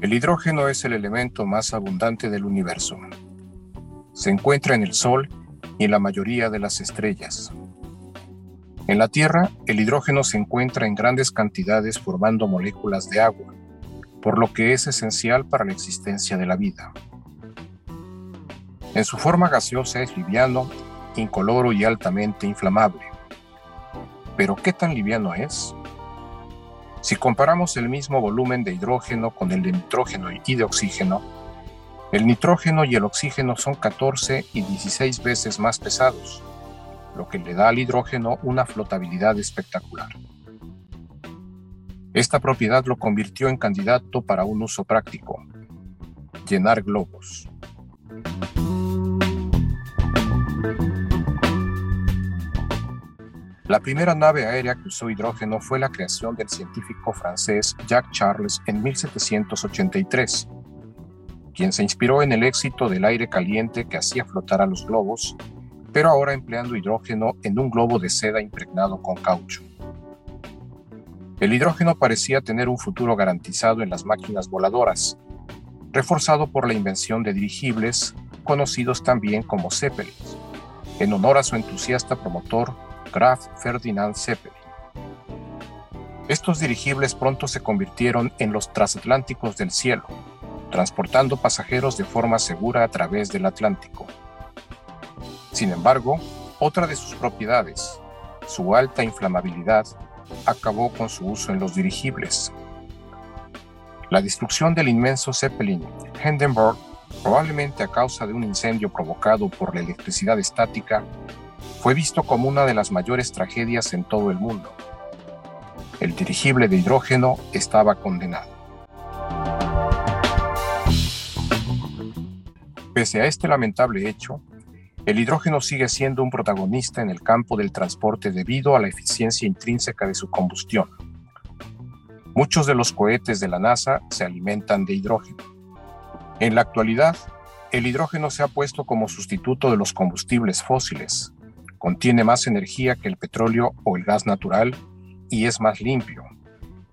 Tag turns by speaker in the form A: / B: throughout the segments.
A: El hidrógeno es el elemento más abundante del universo. Se encuentra en el Sol y en la mayoría de las estrellas. En la Tierra, el hidrógeno se encuentra en grandes cantidades formando moléculas de agua, por lo que es esencial para la existencia de la vida. En su forma gaseosa es liviano, incoloro y altamente inflamable. Pero ¿qué tan liviano es? Si comparamos el mismo volumen de hidrógeno con el de nitrógeno y de oxígeno, el nitrógeno y el oxígeno son 14 y 16 veces más pesados, lo que le da al hidrógeno una flotabilidad espectacular. Esta propiedad lo convirtió en candidato para un uso práctico, llenar globos. La primera nave aérea que usó hidrógeno fue la creación del científico francés Jacques Charles en 1783, quien se inspiró en el éxito del aire caliente que hacía flotar a los globos, pero ahora empleando hidrógeno en un globo de seda impregnado con caucho. El hidrógeno parecía tener un futuro garantizado en las máquinas voladoras, reforzado por la invención de dirigibles, conocidos también como Zeppelins, en honor a su entusiasta promotor Graf Ferdinand Zeppelin. Estos dirigibles pronto se convirtieron en los transatlánticos del cielo, transportando pasajeros de forma segura a través del Atlántico. Sin embargo, otra de sus propiedades, su alta inflamabilidad, acabó con su uso en los dirigibles. La destrucción del inmenso Zeppelin Hindenburg, probablemente a causa de un incendio provocado por la electricidad estática, fue visto como una de las mayores tragedias en todo el mundo. El dirigible de hidrógeno estaba condenado. Pese a este lamentable hecho, el hidrógeno sigue siendo un protagonista en el campo del transporte debido a la eficiencia intrínseca de su combustión. Muchos de los cohetes de la NASA se alimentan de hidrógeno. En la actualidad, el hidrógeno se ha puesto como sustituto de los combustibles fósiles, Contiene más energía que el petróleo o el gas natural y es más limpio.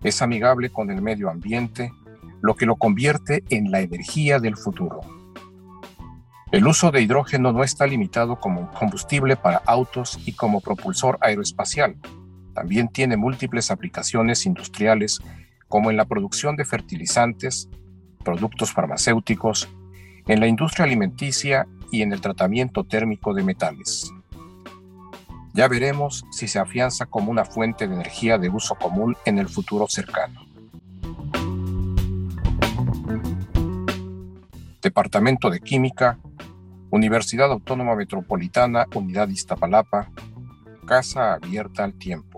A: Es amigable con el medio ambiente, lo que lo convierte en la energía del futuro. El uso de hidrógeno no está limitado como combustible para autos y como propulsor aeroespacial. También tiene múltiples aplicaciones industriales como en la producción de fertilizantes, productos farmacéuticos, en la industria alimenticia y en el tratamiento térmico de metales. Ya veremos si se afianza como una fuente de energía de uso común en el futuro cercano. Departamento de Química, Universidad Autónoma Metropolitana, Unidad Iztapalapa, Casa Abierta al Tiempo.